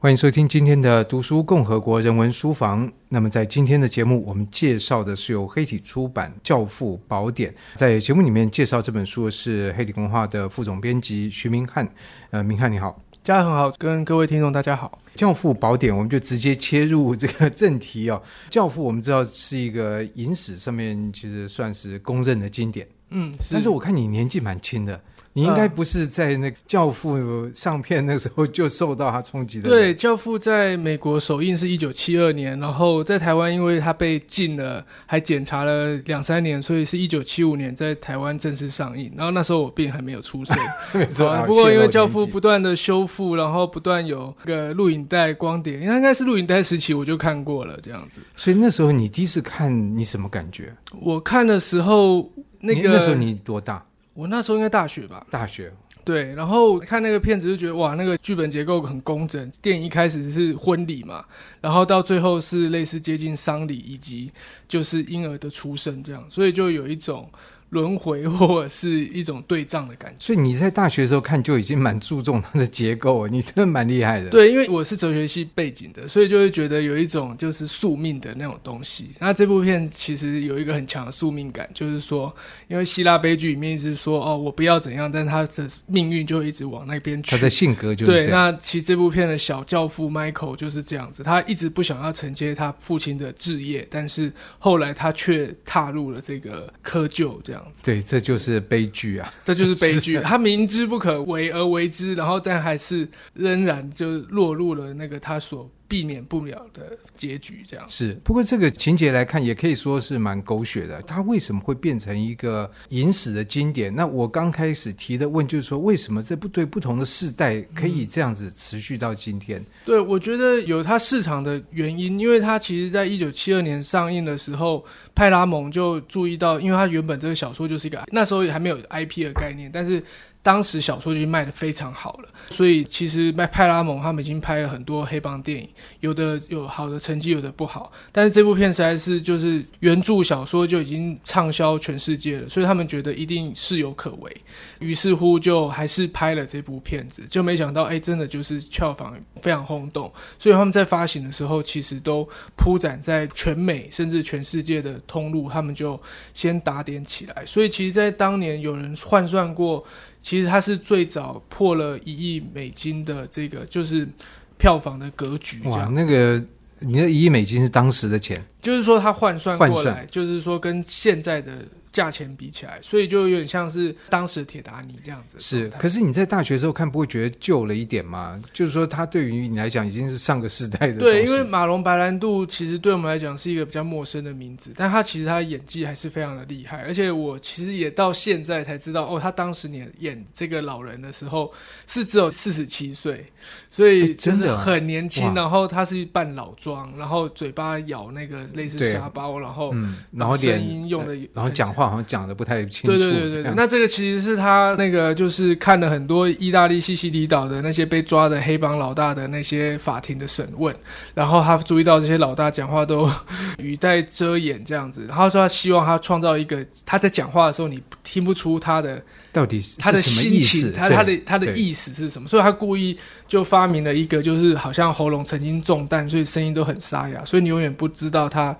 欢迎收听今天的读书共和国人文书房。那么，在今天的节目，我们介绍的是由黑体出版《教父宝典》。在节目里面介绍这本书的是黑体文化的副总编辑徐明翰。呃，明翰你好，大家很好，跟各位听众大家好。《教父宝典》，我们就直接切入这个正题哦。《教父》我们知道是一个影史上面其实算是公认的经典。嗯，是，但是我看你年纪蛮轻的。你应该不是在那《教父》上片那时候就受到他冲击的。对，《教父》在美国首映是一九七二年，然后在台湾因为他被禁了，还检查了两三年，所以是一九七五年在台湾正式上映。然后那时候我并还没有出生。没错。不过因为《教父》不断的修复，然后不断有个录影带、光碟，应该是录影带时期我就看过了这样子。所以那时候你第一次看，你什么感觉？我看的时候，那个那时候你多大？我那时候应该大学吧，大学对，然后看那个片子就觉得哇，那个剧本结构很工整。电影一开始是婚礼嘛，然后到最后是类似接近丧礼，以及就是婴儿的出生这样，所以就有一种。轮回或者是一种对仗的感觉，所以你在大学的时候看就已经蛮注重它的结构，你真的蛮厉害的。对，因为我是哲学系背景的，所以就会觉得有一种就是宿命的那种东西。那这部片其实有一个很强的宿命感，就是说，因为希腊悲剧里面一直说哦，我不要怎样，但他的命运就一直往那边去。他的性格就是。对，那其实这部片的小教父 Michael 就是这样子，他一直不想要承接他父亲的志业，但是后来他却踏入了这个窠臼，这样子。对，这就是悲剧啊！这就是悲剧。他明知不可为而为之，然后但还是仍然就落入了那个他所。避免不了的结局，这样是。不过这个情节来看，也可以说是蛮狗血的。它为什么会变成一个影史的经典？那我刚开始提的问就是说，为什么这不对不同的世代可以这样子持续到今天？嗯、对，我觉得有它市场的原因，因为它其实在一九七二年上映的时候，派拉蒙就注意到，因为它原本这个小说就是一个那时候还没有 IP 的概念，但是。当时小说就卖得非常好了，所以其实麦派拉蒙他们已经拍了很多黑帮电影，有的有好的成绩，有的不好。但是这部片实在是就是原著小说就已经畅销全世界了，所以他们觉得一定是有可为，于是乎就还是拍了这部片子。就没想到，哎，真的就是票房非常轰动。所以他们在发行的时候，其实都铺展在全美甚至全世界的通路，他们就先打点起来。所以其实，在当年有人换算过。其实它是最早破了一亿美金的这个就是票房的格局。哇，那个你的一亿美金是当时的钱，就是说它换算过来，就是说跟现在的。价钱比起来，所以就有点像是当时铁达尼这样子。是，可是你在大学时候看，不会觉得旧了一点吗？就是说，他对于你来讲已经是上个世代的。对，因为马龙白兰度其实对我们来讲是一个比较陌生的名字，但他其实他的演技还是非常的厉害。而且我其实也到现在才知道，哦，他当时演演这个老人的时候是只有 四十七岁，所以就是很年轻。然后他是扮老装，然后嘴巴咬那个类似沙包，然后嗯，然后声音用的，然后讲话。好像讲的不太清楚。对对对对对，那这个其实是他那个就是看了很多意大利西西里岛的那些被抓的黑帮老大的那些法庭的审问，然后他注意到这些老大讲话都语带遮掩这样子，然后说他希望他创造一个他在讲话的时候你听不出他的到底是他的心情，他他的他的意思是什么，所以他故意就发明了一个就是好像喉咙曾经中弹，所以声音都很沙哑，所以你永远不知道他。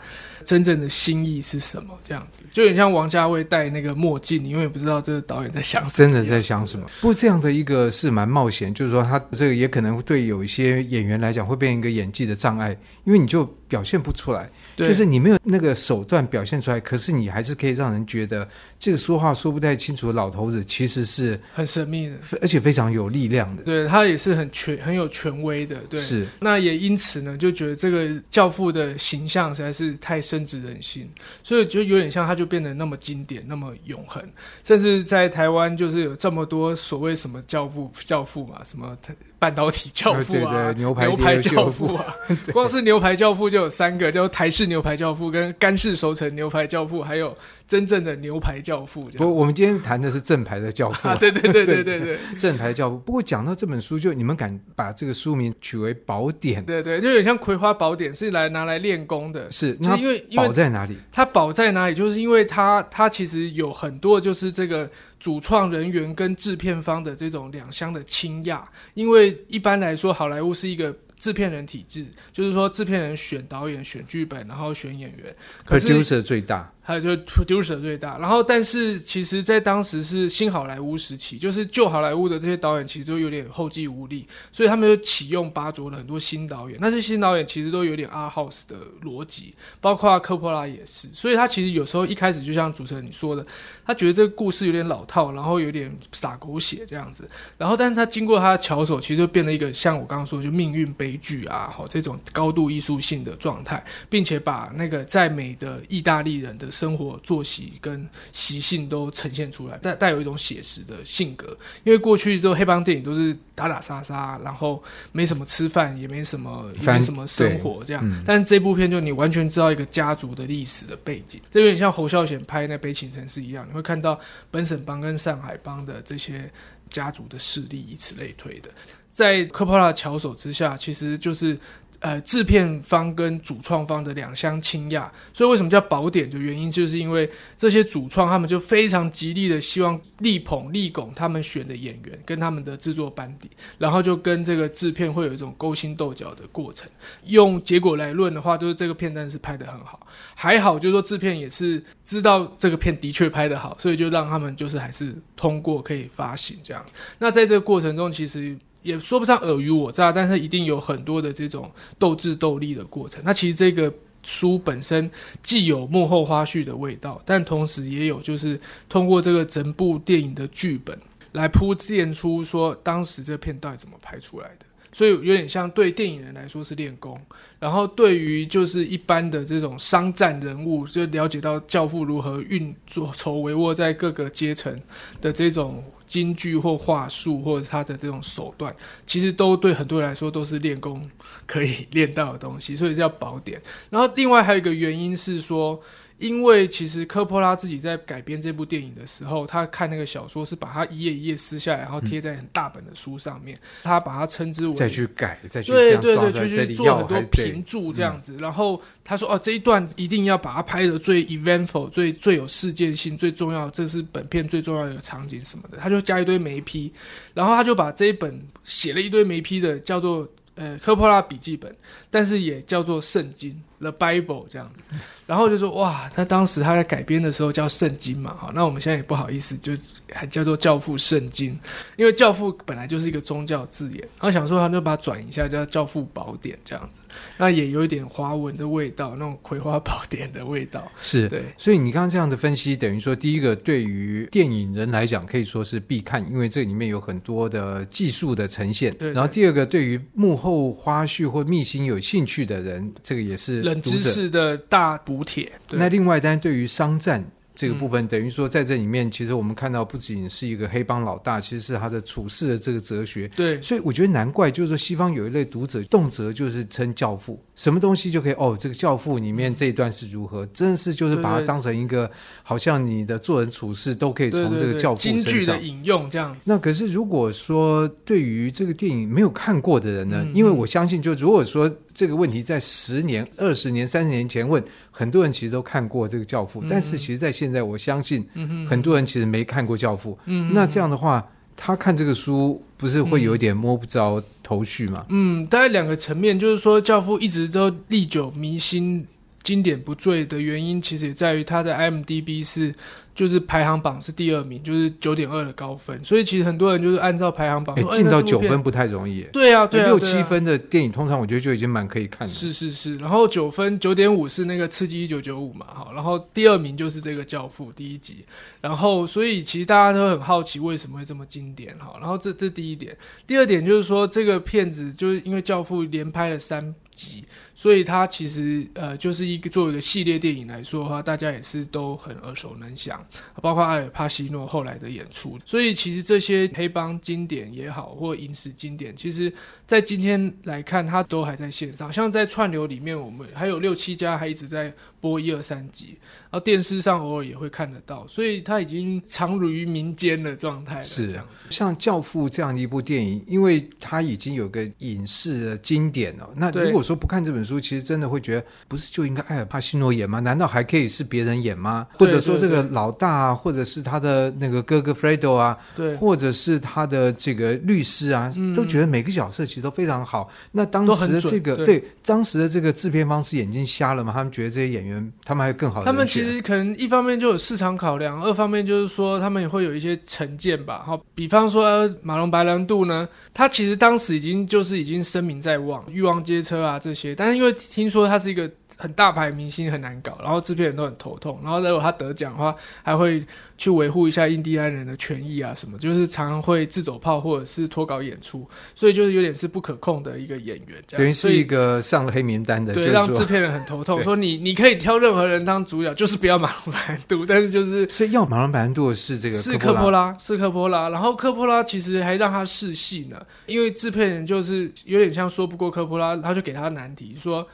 真正的心意是什么？这样子就很像王家卫戴那个墨镜，你永远不知道这个导演在想什么，真的在想什么。不过这样的一个是蛮冒险，就是说他这个也可能对有一些演员来讲会变成一个演技的障碍，因为你就表现不出来。对就是你没有那个手段表现出来，可是你还是可以让人觉得这个说话说不太清楚的老头子其实是很神秘的，而且非常有力量的。对，他也是很权很有权威的。对，是。那也因此呢，就觉得这个教父的形象实在是太深深植人心，所以就有点像他就变得那么经典，那么永恒。甚至在台湾，就是有这么多所谓什么教父教父嘛，什么。半导体教父啊，对对牛排，牛排教父啊，光是牛排教父就有三个，叫台式牛排教父、跟干式熟成牛排教父，还有真正的牛排教父。不，我们今天谈的是正牌的教父啊。对对对对对对，正牌教父。不过讲到这本书，就你们敢把这个书名取为宝典？对对，就有点像《葵花宝典》，是来拿来练功的。是，那因为宝在哪里？它宝在哪里？就是因为它它其实有很多，就是这个。主创人员跟制片方的这种两相的倾轧，因为一般来说，好莱坞是一个制片人体制，就是说制片人选导演、选剧本，然后选演员，producer 最大。还有就是 producer 最大，然后但是其实，在当时是新好莱坞时期，就是旧好莱坞的这些导演其实都有点后继无力，所以他们就启用巴卓了很多新导演。那些新导演其实都有点 R house 的逻辑，包括科波拉也是。所以他其实有时候一开始就像主持人你说的，他觉得这个故事有点老套，然后有点洒狗血这样子。然后但是他经过他的巧手，其实就变了一个像我刚刚说就命运悲剧啊，好这种高度艺术性的状态，并且把那个在美的意大利人的。生活作息跟习性都呈现出来，带带有一种写实的性格。因为过去这黑帮电影都是打打杀杀，然后没什么吃饭，也没什么也没什么生活这样。嗯、但是这部片就你完全知道一个家族的历史的背景，这有点像侯孝贤拍那《悲情城市》一样，你会看到本省帮跟上海帮的这些家族的势力，以此类推的。在科波拉巧手之下，其实就是。呃，制片方跟主创方的两相倾轧，所以为什么叫宝典的原因，就是因为这些主创他们就非常极力的希望力捧力拱他们选的演员跟他们的制作班底，然后就跟这个制片会有一种勾心斗角的过程。用结果来论的话，就是这个片段是拍得很好，还好就是说制片也是知道这个片的确拍得好，所以就让他们就是还是通过可以发行这样。那在这个过程中，其实。也说不上尔虞我诈，但是一定有很多的这种斗智斗力的过程。那其实这个书本身既有幕后花絮的味道，但同时也有就是通过这个整部电影的剧本来铺垫出说当时这片到底怎么拍出来的。所以有点像对电影人来说是练功，然后对于就是一般的这种商战人物，就了解到教父如何运作、筹帷幄在各个阶层的这种。金句或话术，或者他的这种手段，其实都对很多人来说都是练功可以练到的东西，所以叫宝典。然后另外还有一个原因是说。因为其实科波拉自己在改编这部电影的时候，他看那个小说是把它一页一页撕下来，然后贴在很大本的书上面，嗯、他把它称之为再去改，再去对对对，去去做很多评注这样子。然后他说：“哦，这一段一定要把它拍的最 eventful，最最有事件性，最重要，这是本片最重要的场景什么的。”他就加一堆眉批，然后他就把这一本写了一堆眉批的叫做呃科波拉笔记本，但是也叫做圣经。The Bible 这样子，然后就说哇，他当时他在改编的时候叫圣经嘛，好，那我们现在也不好意思，就还叫做教父圣经，因为教父本来就是一个宗教字眼，然后想说他就把它转一下叫教父宝典这样子，那也有一点华文的味道，那种葵花宝典的味道，是对。所以你刚刚这样的分析，等于说第一个对于电影人来讲可以说是必看，因为这里面有很多的技术的呈现。对，对。然后第二个对于幕后花絮或秘辛有兴趣的人，这个也是。冷知识的大补帖。那另外，当然对于商战。这个部分等于说，在这里面，其实我们看到不仅是一个黑帮老大，其实是他的处事的这个哲学。对，所以我觉得难怪，就是说西方有一类读者，动辄就是称教父，什么东西就可以哦，这个教父里面这一段是如何，真的是就是把它当成一个，好像你的做人处事都可以从这个教父身上。引用这样。那可是如果说对于这个电影没有看过的人呢？因为我相信，就如果说。这个问题在十年、二十年、三十年前问，很多人其实都看过这个《教父》，嗯，但是其实，在现在，我相信很多人其实没看过《教父》。嗯，那这样的话，他看这个书，不是会有一点摸不着头绪吗？嗯，大概两个层面，就是说，《教父》一直都历久弥新、经典不坠的原因，其实也在于他在 IMDB 是。就是排行榜是第二名，就是九点二的高分，所以其实很多人就是按照排行榜，进、欸、到九分不太容易。对啊，对啊，六七分的电影通常我觉得就已经蛮可以看的。是是是，然后九分九点五是那个《刺激一九九五》嘛，好，然后第二名就是这个《教父》第一集，然后所以其实大家都很好奇为什么会这么经典，哈，然后这这第一点，第二点就是说这个片子就是因为《教父》连拍了三集。所以它其实呃就是一个作为一个系列电影来说的话，大家也是都很耳熟能详，包括阿尔帕西诺后来的演出。所以其实这些黑帮经典也好，或影史经典，其实在今天来看，它都还在线上。像在串流里面，我们还有六七家还一直在播一二三集。然后电视上偶尔也会看得到，所以他已经藏于民间的状态了。是这样子，像《教父》这样的一部电影，因为它已经有个影视的经典了。那如果说不看这本书，其实真的会觉得，不是就应该艾尔帕西诺演吗？难道还可以是别人演吗？或者说这个老大啊，或者是他的那个哥哥 Fredo 啊，对，或者是他的这个律师啊，嗯、都觉得每个角色其实都非常好。那当时的这个对，对当时的这个制片方是眼睛瞎了吗？他们觉得这些演员他们还有更好的。他们其实可能一方面就有市场考量，二方面就是说他们也会有一些成见吧。好，比方说马龙白兰度呢，他其实当时已经就是已经声名在望，欲望街车啊这些，但是因为听说他是一个。很大牌明星很难搞，然后制片人都很头痛，然后如果他得奖的话，还会去维护一下印第安人的权益啊什么，就是常常会自走炮或者是脱稿演出，所以就是有点是不可控的一个演员，这样，等于是一个上了黑名单的，对，就是、让制片人很头痛，说你你可以挑任何人当主角，就是不要马龙白兰度，但是就是所以要马龙白兰度的是这个是科波拉，是科波拉，然后科波拉其实还让他试戏呢，因为制片人就是有点像说不过科波拉，他就给他难题说。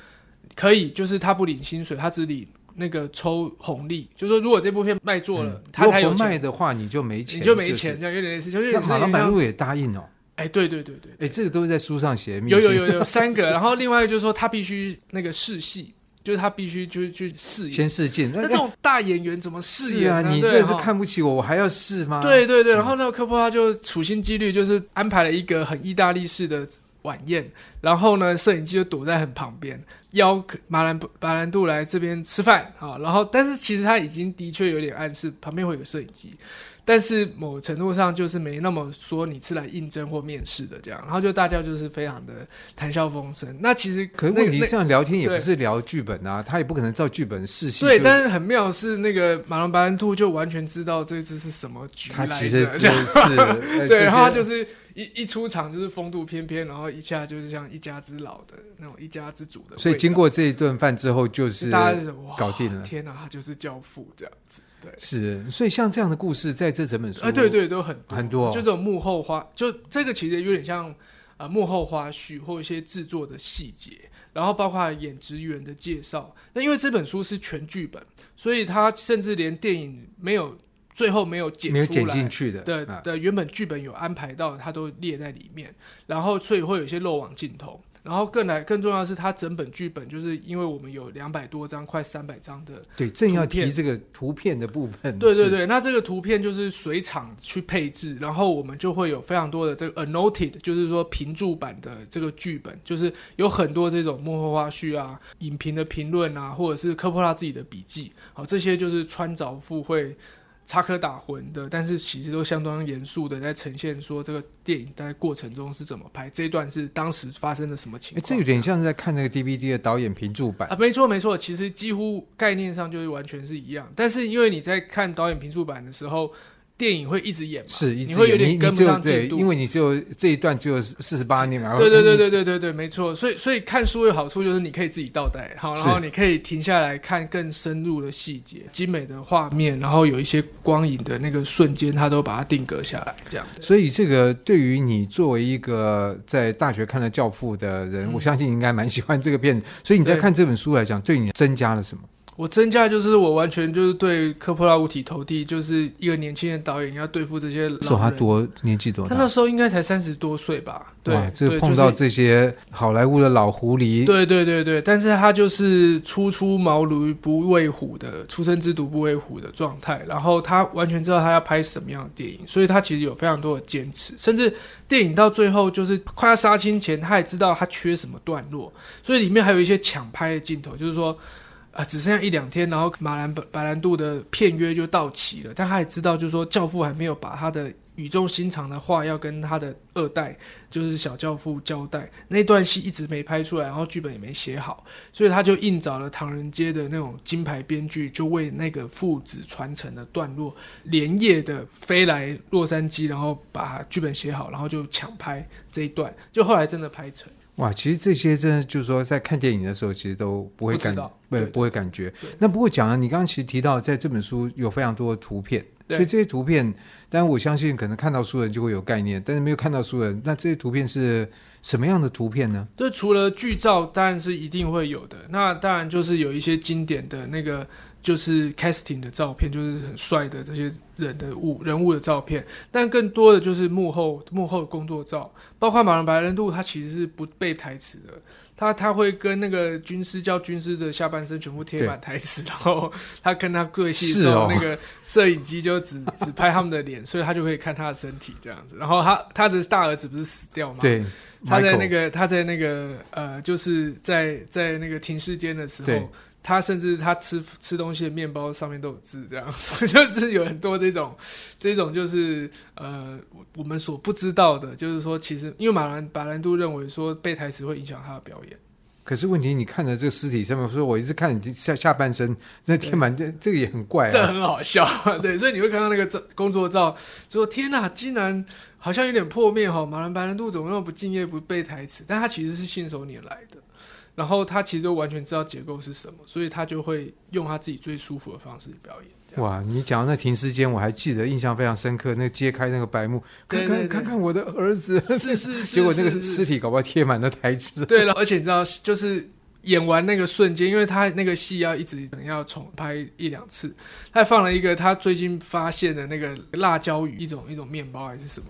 可以，就是他不领薪水，他只领那个抽红利。就是说，如果这部片卖座了，嗯、他才有钱卖的话，你就没钱，你就没钱，这样有点类似。就是马龙白兰度也答应哦。哎，对对对对，哎，这个都是在书上写。有有有有三个，然后另外就是说，他必须那个试戏，就是他必须就是去试演，先试镜。那这种大演员怎么试演啊？你这是看不起我，我还要试吗？对对对，然后那个科波拉就处心积虑，就是安排了一个很意大利式的晚宴，然后呢，摄影机就躲在很旁边。邀马兰白兰度来这边吃饭啊，然后但是其实他已经的确有点暗示旁边会有个摄影机，但是某程度上就是没那么说你是来应征或面试的这样，然后就大家就是非常的谈笑风生。那其实可是问题这样聊天也不是聊剧本啊，他也不可能照剧本试戏。对，但是很妙是那个马龙白兰度就完全知道这次是什么局来着，他其实是对，然后他就是。一一出场就是风度翩翩，然后一下就是像一家之老的那种一家之主的。所以经过这一顿饭之后，就是大家搞定了。天哪，他就是教父这样子。对，是。所以像这样的故事，在这整本书，啊，对对，都很多很多。就这种幕后花，就这个其实有点像啊、呃、幕后花絮或一些制作的细节，然后包括演职员的介绍。那因为这本书是全剧本，所以他甚至连电影没有。最后没有剪出来，没有剪进去的的，的原本剧本有安排到，它都列在里面。然后所以会有一些漏网镜头。然后更来更重要的是，它整本剧本就是因为我们有两百多张，快三百张的。对，正要提这个图片的部分。对对对，那这个图片就是随场去配置，然后我们就会有非常多的这个 annotated，就是说评注版的这个剧本，就是有很多这种幕后花絮啊、影评的评论啊，或者是科波拉自己的笔记。好，这些就是穿凿附会。插科打诨的，但是其实都相当严肃的在呈现说这个电影在过程中是怎么拍，这一段是当时发生的什么情况？这有点像是在看那个 DVD 的导演评注版啊，没错没错，其实几乎概念上就是完全是一样，但是因为你在看导演评注版的时候。电影会一直演嘛？是，一直演，你会有点跟不上进度，因为你只有这一段只有四十八年嘛。对对对对对对对，没错。所以所以看书有好处就是你可以自己倒带，好，然后你可以停下来看更深入的细节、精美的画面，然后有一些光影的那个瞬间，它都把它定格下来，这样。所以这个对于你作为一个在大学看了《教父》的人，嗯，我相信你应该蛮喜欢这个片子。所以你在看这本书来讲，对，对你增加了什么？我增加就是我完全就是对科波拉五体投地，就是一个年轻的导演要对付这些老他多年纪多大？他那时候应该才三十多岁吧？对，这碰到这些好莱坞的老狐狸。对对对对，但是他就是初出茅庐不畏虎的，初生之犊不畏虎的状态。然后他完全知道他要拍什么样的电影，所以他其实有非常多的坚持，甚至电影到最后就是快要杀青前，他也知道他缺什么段落，所以里面还有一些抢拍的镜头，就是说。啊，只剩下一两天，然后马兰白兰度的片约就到期了。但他也知道，就是说教父还没有把他的语重心长的话要跟他的二代，就是小教父交代。那段戏一直没拍出来，然后剧本也没写好，所以他就硬找了唐人街的那种金牌编剧，就为那个父子传承的段落，连夜的飞来洛杉矶，然后把剧本写好，然后就抢拍这一段，就后来真的拍成。哇，其实这些真的就是说，在看电影的时候，其实都不会感，不，不会感觉。那不过讲了，你刚刚其实提到，在这本书有非常多的图片，所以这些图片，当然我相信可能看到书人就会有概念，但是没有看到书人，那这些图片是什么样的图片呢？就除了剧照，当然是一定会有的。那当然就是有一些经典的那个。就是 casting 的照片，就是很帅的这些人的物人物的照片，但更多的就是幕后幕后的工作照，包括马龙白兰度，他其实是不背台词的，他他会跟那个军师叫军师的下半身全部贴满台词，然后他跟他对戏的时候，那个摄影机就只只拍他们的脸，所以他就可以看他的身体这样子。然后他他的大儿子不是死掉吗？对，他在那个他在那个呃，就是在在那个停尸间的时候。他甚至他吃吃东西的面包上面都有字，这样 就是有很多这种这种就是呃我们所不知道的，就是说其实因为马兰白兰度认为说背台词会影响他的表演。可是问题你看着这个尸体上面说，我一直看你下下半身那天板这这个也很怪啊，这很好笑，对，所以你会看到那个照工作照，说天哪，竟然好像有点破灭哈，马兰白兰度怎么那么不敬业不背台词？但他其实是信手拈来的。然后他其实都完全知道结构是什么，所以他就会用他自己最舒服的方式表演。哇，你讲到那停尸间，我还记得印象非常深刻。那揭开那个白幕，看看看看我的儿子，是是是，结果那个尸体搞不好贴满了台词。对了，而且你知道，就是演完那个瞬间，因为他那个戏要一直可能要重拍一两次，他放了一个他最近发现的那个辣椒鱼，一种一种面包还是什么。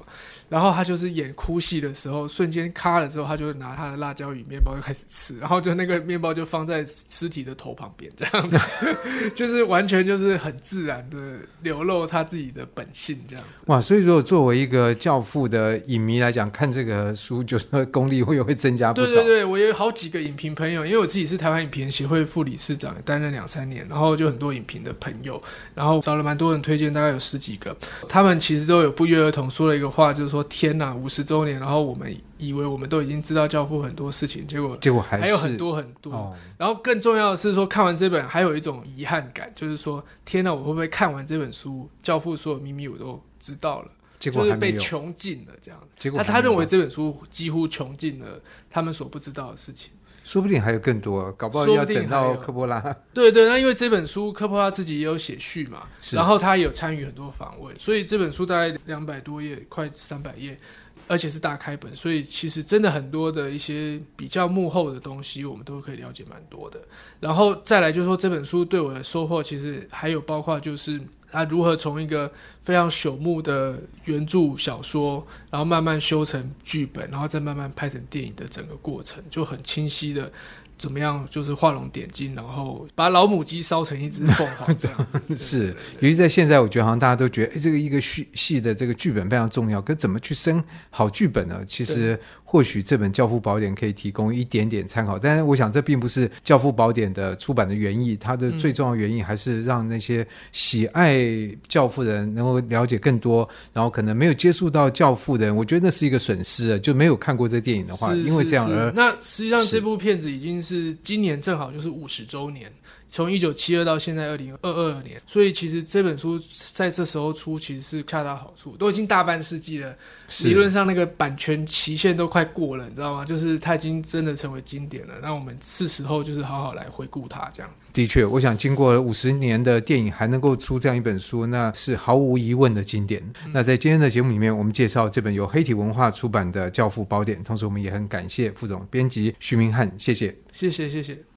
然后他就是演哭戏的时候，瞬间咔了之后，他就拿他的辣椒鱼面包就开始吃，然后就那个面包就放在尸体的头旁边，这样子，就是完全就是很自然的流露他自己的本性，这样子。哇，所以如果作为一个教父的影迷来讲，看这个书就是功力会会增加不少。对对对，我有好几个影评朋友，因为我自己是台湾影评协会副理事长，担任两三年，然后就很多影评的朋友，然后找了蛮多人推荐，大概有十几个，他们其实都有不约而同说了一个话，就是说。天呐，五十周年，然后我们以为我们都已经知道教父很多事情，结果结果还，还有很多很多。哦。然后更重要的是说，看完这本还有一种遗憾感，就是说天呐，我会不会看完这本书，教父所有秘密我都知道了？结果就是被穷尽了这样。结果他他认为这本书几乎穷尽了他们所不知道的事情。说不定还有更多，搞不好要等到科波拉。对对，那因为这本书科波拉自己也有写序嘛，然后他也有参与很多访问，所以这本书大概两百多页，快三百页，而且是大开本，所以其实真的很多的一些比较幕后的东西，我们都可以了解蛮多的。然后再来就是说，这本书对我的收获，其实还有包括就是。他如何从一个非常朽木的原著小说，然后慢慢修成剧本，然后再慢慢拍成电影的整个过程，就很清晰的。怎么样？就是画龙点睛，然后把老母鸡烧成一只凤凰这样子。是，尤其在现在，我觉得好像大家都觉得，哎，这个一个戏戏的这个剧本非常重要。可怎么去生好剧本呢？其实或许这本《教父宝典》可以提供一点点参考。但是我想，这并不是《教父宝典》的出版的原意。它的最重要原因还是让那些喜爱教父的人能够了解更多，然后可能没有接触到教父的人，我觉得那是一个损失啊。就没有看过这电影的话，因为这样而那实际上这部片子已经。是今年正好就是五十周年，从一九七二到现在二零二二年，所以其实这本书在这时候出其实是恰到好处，都已经大半世纪了，理论上那个版权期限都快过了，你知道吗？就是它已经真的成为经典了，那我们是时候就是好好来回顾它这样子。的确，我想经过五十年的电影还能够出这样一本书，那是毫无疑问的经典。嗯、那在今天的节目里面，我们介绍这本由黑体文化出版的《教父宝典》，同时我们也很感谢副总编辑徐明翰，谢谢。谢谢谢谢。